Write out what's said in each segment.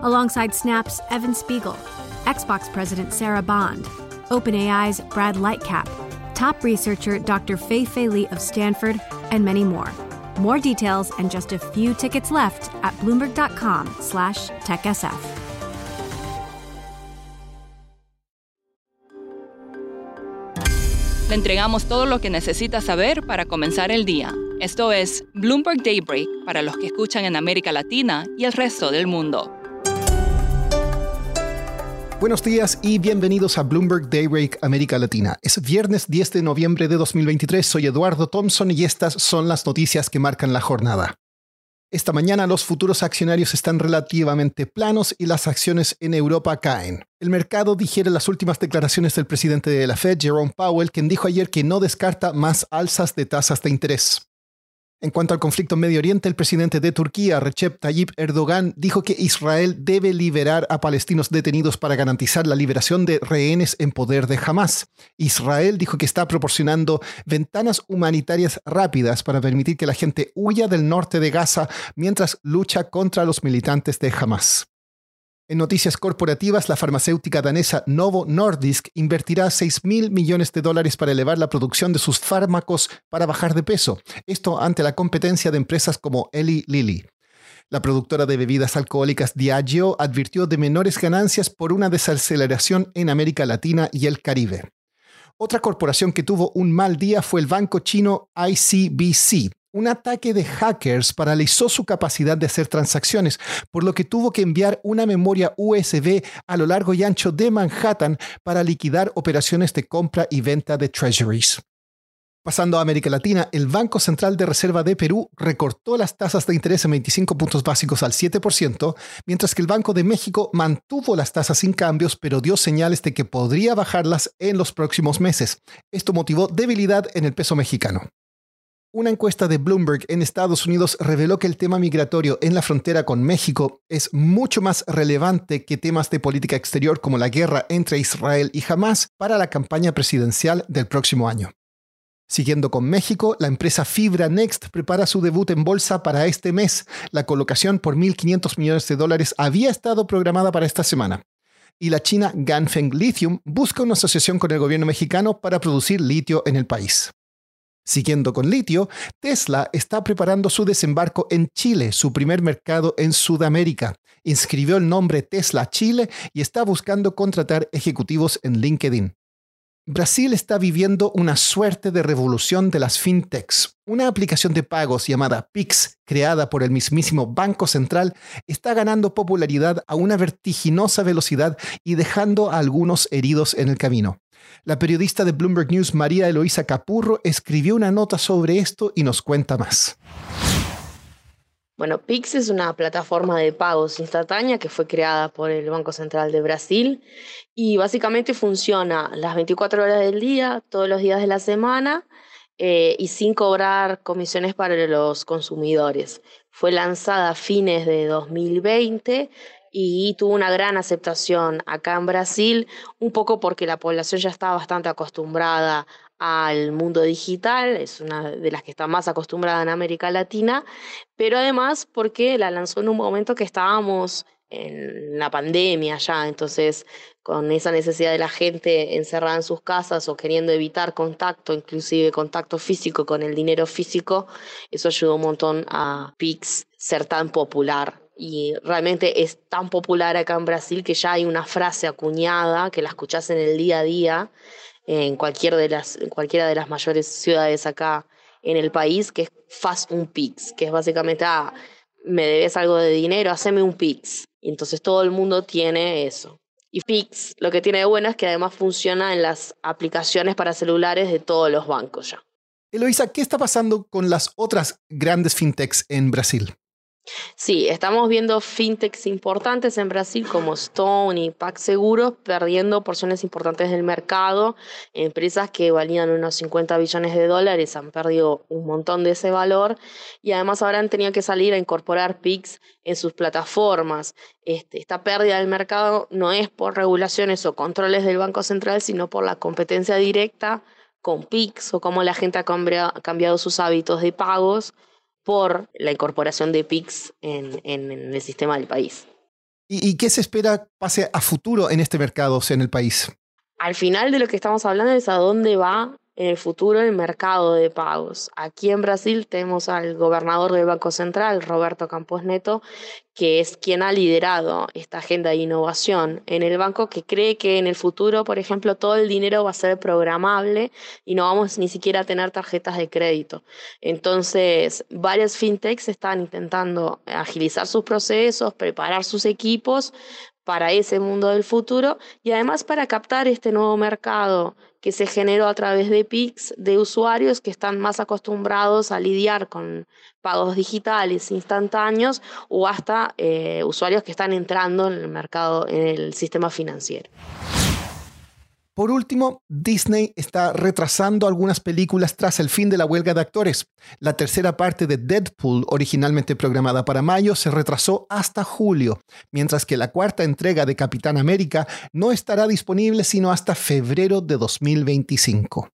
alongside Snap's Evan Spiegel, Xbox President Sarah Bond, OpenAI's Brad Lightcap, top researcher Dr. Fei Fei Li of Stanford, and many more. More details and just a few tickets left at bloomberg.com/techsf. Le entregamos todo lo que necesita saber para comenzar el día. Esto es Bloomberg Daybreak para los que escuchan en América Latina y el resto del mundo. Buenos días y bienvenidos a Bloomberg Daybreak América Latina. Es viernes 10 de noviembre de 2023. Soy Eduardo Thompson y estas son las noticias que marcan la jornada. Esta mañana los futuros accionarios están relativamente planos y las acciones en Europa caen. El mercado digiere las últimas declaraciones del presidente de la Fed, Jerome Powell, quien dijo ayer que no descarta más alzas de tasas de interés. En cuanto al conflicto en Medio Oriente, el presidente de Turquía, Recep Tayyip Erdogan, dijo que Israel debe liberar a palestinos detenidos para garantizar la liberación de rehenes en poder de Hamas. Israel dijo que está proporcionando ventanas humanitarias rápidas para permitir que la gente huya del norte de Gaza mientras lucha contra los militantes de Hamas. En noticias corporativas, la farmacéutica danesa Novo Nordisk invertirá 6 mil millones de dólares para elevar la producción de sus fármacos para bajar de peso, esto ante la competencia de empresas como Eli Lilly. La productora de bebidas alcohólicas Diageo advirtió de menores ganancias por una desaceleración en América Latina y el Caribe. Otra corporación que tuvo un mal día fue el banco chino ICBC, un ataque de hackers paralizó su capacidad de hacer transacciones, por lo que tuvo que enviar una memoria USB a lo largo y ancho de Manhattan para liquidar operaciones de compra y venta de treasuries. Pasando a América Latina, el Banco Central de Reserva de Perú recortó las tasas de interés en 25 puntos básicos al 7%, mientras que el Banco de México mantuvo las tasas sin cambios, pero dio señales de que podría bajarlas en los próximos meses. Esto motivó debilidad en el peso mexicano. Una encuesta de Bloomberg en Estados Unidos reveló que el tema migratorio en la frontera con México es mucho más relevante que temas de política exterior como la guerra entre Israel y Hamas para la campaña presidencial del próximo año. Siguiendo con México, la empresa Fibra Next prepara su debut en bolsa para este mes. La colocación por 1.500 millones de dólares había estado programada para esta semana. Y la china Ganfeng Lithium busca una asociación con el gobierno mexicano para producir litio en el país. Siguiendo con litio, Tesla está preparando su desembarco en Chile, su primer mercado en Sudamérica. Inscribió el nombre Tesla Chile y está buscando contratar ejecutivos en LinkedIn. Brasil está viviendo una suerte de revolución de las fintechs. Una aplicación de pagos llamada Pix, creada por el mismísimo Banco Central, está ganando popularidad a una vertiginosa velocidad y dejando a algunos heridos en el camino. La periodista de Bloomberg News María Eloísa Capurro escribió una nota sobre esto y nos cuenta más. Bueno, Pix es una plataforma de pagos instantánea que fue creada por el Banco Central de Brasil y básicamente funciona las 24 horas del día, todos los días de la semana eh, y sin cobrar comisiones para los consumidores. Fue lanzada a fines de 2020 y tuvo una gran aceptación acá en Brasil, un poco porque la población ya está bastante acostumbrada al mundo digital, es una de las que está más acostumbrada en América Latina, pero además porque la lanzó en un momento que estábamos en la pandemia ya, entonces con esa necesidad de la gente encerrada en sus casas o queriendo evitar contacto, inclusive contacto físico con el dinero físico, eso ayudó un montón a Pix ser tan popular y realmente es tan popular acá en Brasil que ya hay una frase acuñada que la escuchás en el día a día en, cualquier de las, cualquiera de las mayores ciudades acá en el país, que es Fast un Pix, que es básicamente, ah, me debes algo de dinero, haceme un Pix. Y entonces todo el mundo tiene eso. Y Pix lo que tiene de bueno es que además funciona en las aplicaciones para celulares de todos los bancos ya. Eloisa, ¿qué está pasando con las otras grandes fintechs en Brasil? Sí, estamos viendo fintechs importantes en Brasil como Stone y Seguros perdiendo porciones importantes del mercado. Empresas que valían unos 50 billones de dólares han perdido un montón de ese valor y además ahora han tenido que salir a incorporar PIX en sus plataformas. Este, esta pérdida del mercado no es por regulaciones o controles del Banco Central, sino por la competencia directa con PIX o cómo la gente ha cambiado sus hábitos de pagos por la incorporación de PIX en, el sistema del país. ¿Y, qué se espera pase a futuro en este mercado, o sea, en el país? Al final de lo que estamos hablando es a dónde va en el futuro el mercado de pagos. Aquí en Brasil tenemos al gobernador del Banco Central, Roberto Campos Neto, que es quien ha liderado esta agenda de innovación en el banco, que cree que en el futuro, por ejemplo, todo el dinero va a ser programable y no vamos ni siquiera a tener tarjetas de crédito. Entonces, varias fintechs están intentando agilizar sus procesos, preparar sus equipos para ese mundo del futuro y además para captar este nuevo mercado que se generó a través de PIX de usuarios que están más acostumbrados a lidiar con pagos digitales instantáneos o hasta eh, usuarios que están entrando en el mercado, en el sistema financiero. Por último, Disney está retrasando algunas películas tras el fin de la huelga de actores. La tercera parte de Deadpool, originalmente programada para mayo, se retrasó hasta julio, mientras que la cuarta entrega de Capitán América no estará disponible sino hasta febrero de 2025.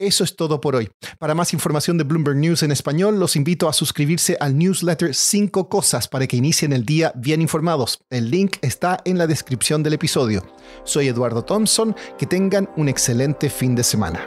Eso es todo por hoy. Para más información de Bloomberg News en español, los invito a suscribirse al newsletter 5 cosas para que inicien el día bien informados. El link está en la descripción del episodio. Soy Eduardo Thompson, que tengan un excelente fin de semana.